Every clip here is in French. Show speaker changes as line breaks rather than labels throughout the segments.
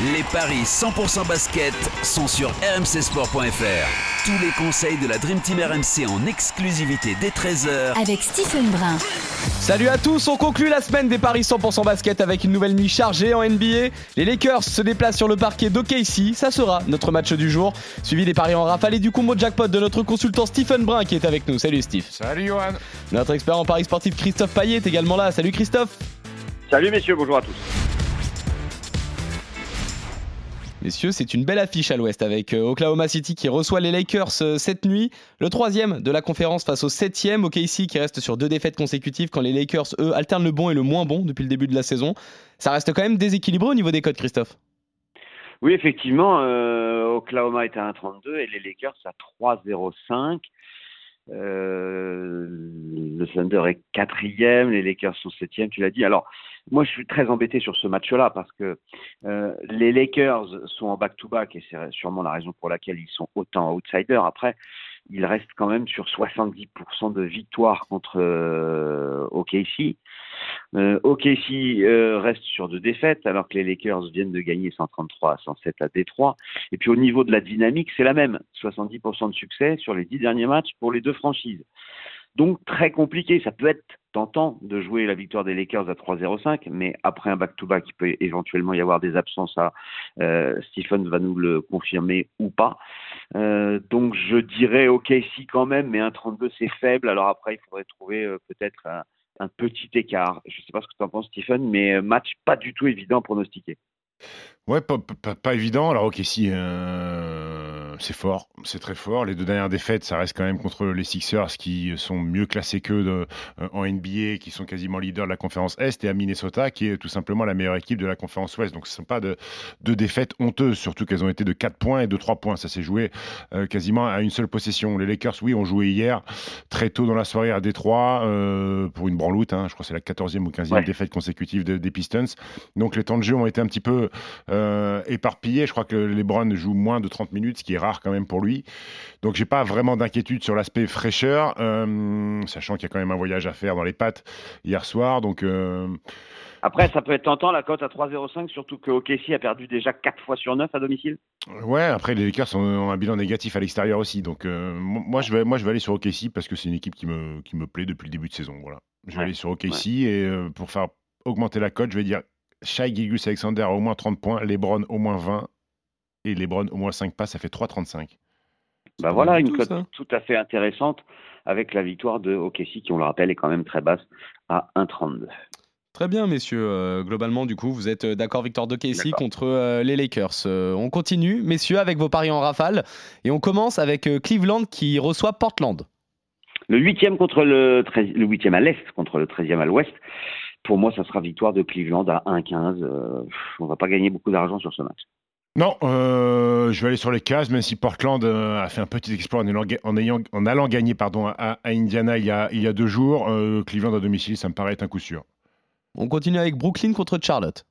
Les paris 100% basket sont sur rmcsport.fr. Tous les conseils de la Dream Team RMC en exclusivité dès 13h
avec Stephen Brun.
Salut à tous, on conclut la semaine des paris 100% basket avec une nouvelle nuit chargée en NBA. Les Lakers se déplacent sur le parquet d'OKC, ça sera notre match du jour, suivi des paris en rafale et du combo jackpot de notre consultant Stephen Brun qui est avec nous. Salut Steve.
Salut Johan.
Notre expert en paris sportif Christophe Payet est également là. Salut Christophe.
Salut messieurs, bonjour à tous.
Messieurs, c'est une belle affiche à l'ouest avec euh, Oklahoma City qui reçoit les Lakers euh, cette nuit. Le troisième de la conférence face au septième, OKC qui reste sur deux défaites consécutives quand les Lakers, eux, alternent le bon et le moins bon depuis le début de la saison. Ça reste quand même déséquilibré au niveau des codes, Christophe.
Oui, effectivement, euh, Oklahoma est à 1,32 et les Lakers à 3,05. Euh, le Thunder est quatrième, les Lakers sont septième, tu l'as dit. Alors, moi, je suis très embêté sur ce match-là parce que euh, les Lakers sont en back-to-back et c'est sûrement la raison pour laquelle ils sont autant outsiders. Après, ils restent quand même sur 70% de victoires contre euh, OKC. Euh, OKC reste sur deux défaites alors que les Lakers viennent de gagner 133 à 107 à Détroit. Et puis au niveau de la dynamique, c'est la même. 70% de succès sur les dix derniers matchs pour les deux franchises. Donc très compliqué. Ça peut être tentant de jouer la victoire des Lakers à 3-0-5, mais après un back-to-back, il peut éventuellement y avoir des absences. Euh, Stephen va nous le confirmer ou pas. Euh, donc je dirais OK si quand même, mais un 32 c'est faible. Alors après, il faudrait trouver euh, peut-être un, petit écart. Je ne sais pas ce que tu en penses, Stephen, mais match pas du tout évident à pronostiquer.
Ouais, pas, évident. Alors, ok, si, euh, c'est fort, c'est très fort. Les deux dernières défaites, ça reste quand même contre les Sixers qui sont mieux classés qu'eux euh, en NBA, qui sont quasiment leaders de la conférence Est, et à Minnesota, qui est tout simplement la meilleure équipe de la conférence Ouest. Donc, ce ne sont pas de, de défaites honteuses, surtout qu'elles ont été de 4 points et de 3 points. Ça s'est joué euh, quasiment à une seule possession. Les Lakers, oui, ont joué hier, très tôt dans la soirée à Détroit, euh, pour une branloute. Hein. Je crois que c'est la 14e ou 15e ouais. défaite consécutive de, des Pistons. Donc, les temps de jeu ont été un petit peu euh, éparpillé. Je crois que LeBron joue moins de 30 minutes, ce qui est rare quand même pour lui. Donc j'ai pas vraiment d'inquiétude sur l'aspect fraîcheur, euh, sachant qu'il y a quand même un voyage à faire dans les pattes hier soir. Donc euh...
après, ça peut être tentant la cote à 3,05, surtout que OKC a perdu déjà 4 fois sur 9 à domicile.
Ouais, après les Lakers ont un bilan négatif à l'extérieur aussi. Donc euh, moi je vais moi je vais aller sur OKC parce que c'est une équipe qui me qui me plaît depuis le début de saison. Voilà, je vais ouais. aller sur OKC ouais. et pour faire augmenter la cote, je vais dire Shai Gilgus Alexander au moins 30 points, Lebron au moins 20 et Lebron au moins 5 passes, ça fait 3,35.
Bah voilà, une cote tout à fait intéressante avec la victoire de OKC qui, on le rappelle, est quand même très basse à 1,32.
Très bien, messieurs. Euh, globalement, du coup, vous êtes d'accord, victoire de Casey contre euh, les Lakers. Euh, on continue, messieurs, avec vos paris en rafale. Et on commence avec euh, Cleveland qui reçoit Portland.
Le huitième contre le 13, le huitième à l'est contre le 13e à l'ouest pour moi, ça sera victoire de Cleveland à 1,15. Euh, on va pas gagner beaucoup d'argent sur ce match.
Non, euh, je vais aller sur les cases, même si Portland euh, a fait un petit exploit en, en, ayant, en allant gagner pardon, à, à, Indiana il y a, il y a deux jours. Euh, Cleveland à domicile, ça me paraît être un coup sûr.
On continue avec Brooklyn contre Charlotte.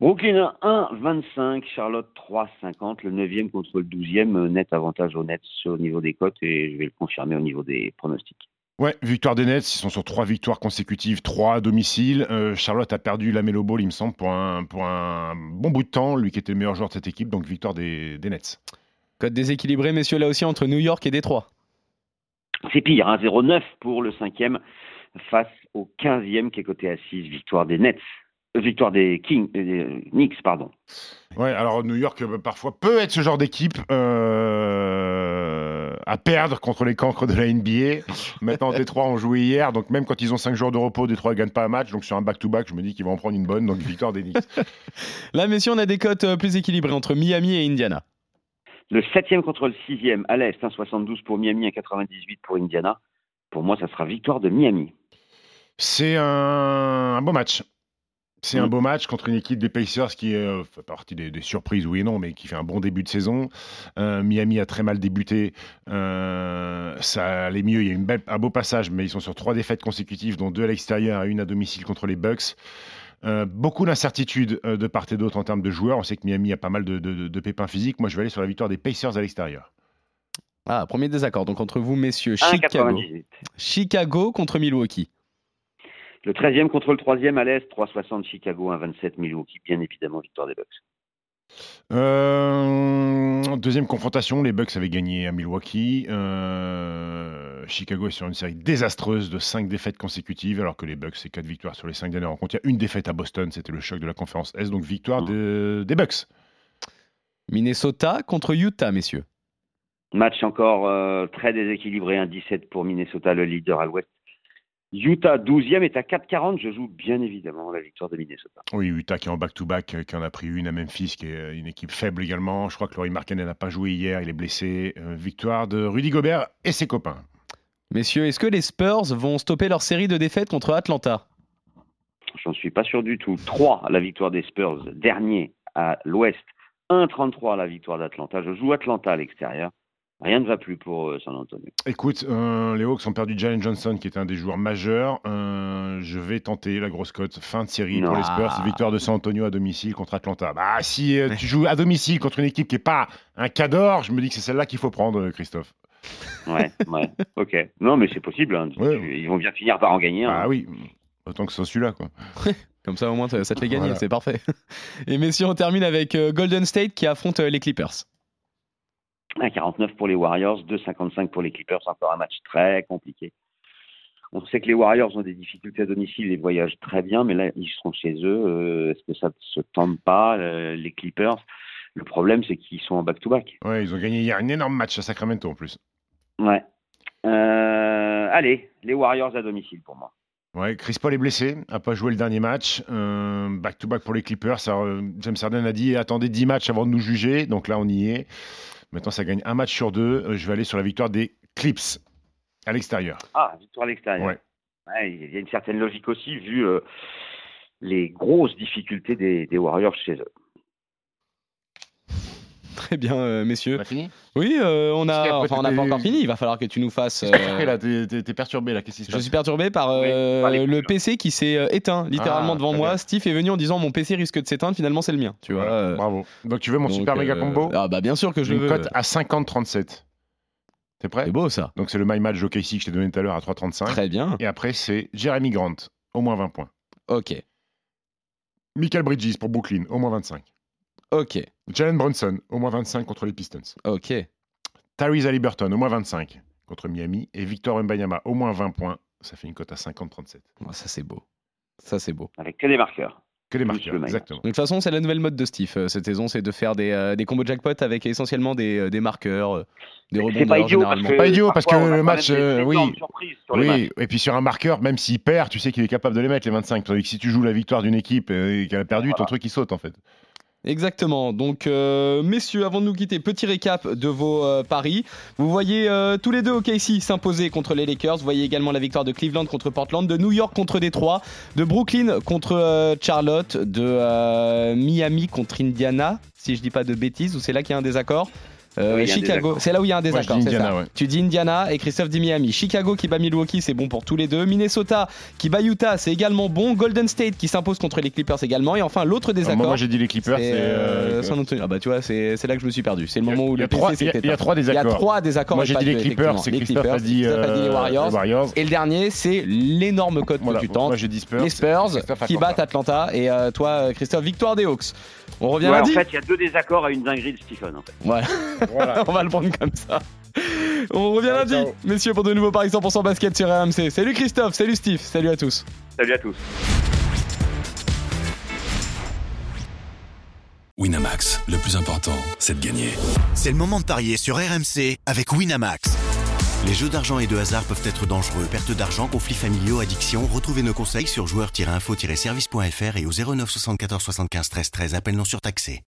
Brooklyn 1,25, Charlotte 3,50, le 9e contre le 12e, net avantage au Nets au niveau des cotes et je vais le confirmer au niveau des pronostics.
Ouais, victoire des Nets, ils sont sur trois victoires consécutives, trois à domicile. Euh, Charlotte a perdu la Melo Ball, il me semble, pour un, pour un bon bout de temps, lui qui était le meilleur joueur de cette équipe, donc victoire des, des Nets.
Code déséquilibré, messieurs, là aussi entre New York et Détroit.
C'est pire, hein, 0,9 pour le cinquième face au 15e qui est à 6, victoire des Nets. Euh, victoire des Kings, des Knicks, pardon.
Ouais, alors New York euh, parfois peut être ce genre d'équipe. Euh, à perdre contre les cancres de la NBA. Maintenant, Détroit ont joué hier, donc même quand ils ont 5 jours de repos, Détroit ne gagne pas un match. Donc sur un back-to-back, -back, je me dis qu'ils vont en prendre une bonne, donc victoire des Knicks.
Là, messieurs, on a des cotes plus équilibrées entre Miami et Indiana.
Le 7e contre le 6e à l'Est, 1,72 pour Miami, 1,98 pour Indiana. Pour moi, ça sera victoire de Miami.
C'est un, un beau match. C'est un beau match contre une équipe des Pacers qui euh, fait partie des, des, surprises, oui et non, mais qui fait un bon début de saison. Euh, Miami a très mal débuté. Euh, ça allait mieux. Il y a une belle, un beau passage, mais ils sont sur trois défaites consécutives, dont deux à l'extérieur et une à domicile contre les Bucks. Euh, beaucoup d'incertitudes de part et d'autre en termes de joueurs. On sait que Miami a pas mal de, de, de, pépins physiques. Moi, je vais aller sur la victoire des Pacers à l'extérieur.
Ah, premier désaccord. Donc entre vous, messieurs, Chicago.
1,98.
Chicago contre Milwaukee.
Le 13e contre le 3e à l'Est, 3,60 Chicago, 1,27 Milwaukee. Bien évidemment, victoire des Bucks.
Euh, deuxième confrontation, les Bucks avaient gagné à Milwaukee. Euh, Chicago est sur une série désastreuse de 5 défaites consécutives, alors que les Bucks, c'est 4 victoires sur les 5 dernières rencontres. Il y a une défaite à Boston, c'était le choc de la conférence S, donc victoire de- des Bucks.
Minnesota contre Utah, messieurs.
Match encore euh, très déséquilibré, 1,17 pour Minnesota, le leader à l'Ouest. Utah, 12e, est à 4,40. Je joue bien évidemment la victoire de Minnesota.
Oui, Utah qui est en back-to-back, euh, qui en a pris une à Memphis, qui est euh, une équipe faible également. Je crois que Laurie Markkanen n'a pas joué hier, il est blessé. Euh, victoire de Rudy Gobert et ses copains.
Messieurs, est-ce que les Spurs vont stopper leur série de défaites contre Atlanta?
J'en suis pas sûr du tout. 3 à la victoire des Spurs, dernier à l'Ouest. 1,33 à la victoire d'Atlanta. Je joue Atlanta à l'extérieur. Rien ne va plus pour euh, San Antonio.
Écoute, euh, les Hawks ont perdu Jalen Johnson, qui était un des joueurs majeurs. Euh, je vais tenter la grosse cote. Fin de série pour les Spurs. Victoire de San Antonio à domicile contre Atlanta. Bah, si euh, tu joues à domicile contre une équipe qui n'est pas un cador, je me dis que c'est celle-là qu'il faut prendre, Christophe.
Ouais, ouais, ok. Non, mais c'est possible. hein.
Ouais.
Ils vont bien finir par en gagner. hein.
Ah oui, autant que ce soit celui-là. Quoi.
Comme ça, au moins, ça te fait gagner,
Voilà.
c'est parfait. Et messieurs, on termine avec Golden State qui affronte les Clippers.
1,49 pour les Warriors, 2,55 pour les Clippers. Encore un match très compliqué. On sait que les Warriors ont des difficultés à domicile, ils voyagent très bien, mais là, ils seront chez eux. Euh, Est-ce que ça ne se tente pas, euh, les Clippers? Le problème, c'est qu'ils sont en back-to-back.
Ouais, ils ont gagné hier un énorme match à Sacramento en plus.
Ouais. Euh, allez, les Warriors à domicile pour moi.
Ouais, Chris Paul est blessé, n'a pas joué le dernier match. Euh, Back-to-back pour les Clippers. Ça, euh, James Harden a dit attendez 10 matchs avant de nous juger. Donc là, on y est. Maintenant, ça gagne un match sur deux. Euh, je vais aller sur la victoire des Clips à l'extérieur.
Ah, victoire à l'extérieur.
Ouais.
Ouais, il y a une certaine logique aussi, vu les grosses difficultés des, des Warriors chez eux.
Très bien, euh, messieurs.
On a fini?
Oui, euh, on
Parce
a,
qu'après,
enfin, on n'a pas encore fini. Il va falloir que tu nous fasses. Euh,
là T'es- T'es perturbé là Qu'est-ce qui se
Je suis perturbé par euh,
Oui,
le
coups,
PC qui s'est euh, éteint littéralement
Ah,
devant
très
moi.
bien.
Steve est venu en disant mon PC risque de s'éteindre. Finalement, c'est le mien. Tu vois.
Voilà,
euh,
Bravo. Donc tu veux mon
donc,
super méga
euh,
combo?
Ah bah bien sûr que je le
une
veux.
cote à 50-37. T'es prêt?
C'est beau ça.
Donc c'est le My Match OKC que je t'ai donné tout à l'heure à 3,35.
Très bien.
Et après, c'est Jeremy Grant, au moins 20 points.
Ok.
Michael Bridges pour Brooklyn, au moins 25.
Ok.
Jalen Brunson, au moins 25 contre les Pistons.
Ok.
Tyrese Haliburton, au moins 25 contre Miami. Et Victor Mbanyama, au moins 20 points. Ça fait une cote à 50-37.
Oh, ça c'est beau. Ça c'est beau.
Avec que des marqueurs.
Que
Plus
marqueurs, exactement.
De toute façon, c'est la nouvelle mode de Steve euh, cette saison, c'est de faire des, euh, des combos jackpot avec essentiellement des, euh, des marqueurs, euh, des
C'est pas idiot parce que,
Pas idiot, parce que le match,
des
euh, oui.
matchs.
Oui, et puis sur un marqueur, même s'il perd, tu sais qu'il est capable de les mettre, les 25. Tandis que si tu joues la victoire d'une équipe et qu'elle a perdu, ton truc il saute en fait.
Exactement. Donc, euh, messieurs, avant de nous quitter, petit récap de vos euh, paris. Vous voyez euh, tous les deux OKC s'imposer contre les Lakers. Vous voyez également la victoire de Cleveland contre Portland, de New York contre Détroit, de Brooklyn contre Charlotte, de Miami contre Indiana, si je dis pas de bêtises, ou c'est là qu'il y a un désaccord? Euh,
Oui,
Chicago, c'est là où il y a un
Moi,
désaccord.
dis
c'est
Indiana,
ça.
ouais.
Tu dis Indiana et Christophe dit Miami. Chicago qui bat Milwaukee, c'est bon pour tous les deux. Minnesota qui bat Utah, c'est également bon. Golden State qui s'impose contre les Clippers également. Et enfin, l'autre
Alors,
désaccord.
moi, moi, j'ai dit les Clippers.
C'est euh,
euh,
San Antonio. Ah bah tu vois, c'est là que je me suis perdu. C'est le moment où
il y a
le
il y a-
s'est
il y a
éteint.
trois
Il y a
désaccords.
trois désaccords.
Moi j'ai dit les
deux,
Clippers, c'est
Les
Christophe a dit,
Christophe a dit les Warriors.
Warriors.
Et le dernier, c'est l'énorme cote
Voilà,
que tu
moi
tentes.
j'ai dit Spurs.
Les Spurs qui battent Atlanta. Et toi, Christophe, victoire des Hawks. On revient
Ouais, en fait, il y a deux désaccords à une dinguerie de Stephen.
Voilà.
Voilà.
On va le prendre comme ça. On revient
Ciao,
lundi,
ciao.
messieurs, pour de nouveaux paris 100% basket sur RMC. Salut Christophe, salut Steve, salut à tous.
Salut à tous.
Winamax, le plus important, c'est de gagner.
C'est le moment de parier sur RMC avec Winamax. Les jeux d'argent et de hasard peuvent être dangereux. Perte d'argent, conflits familiaux, addiction. Retrouvez nos conseils sur joueurs-info-service.fr et au 09 74 75 13 13. Appel non surtaxé.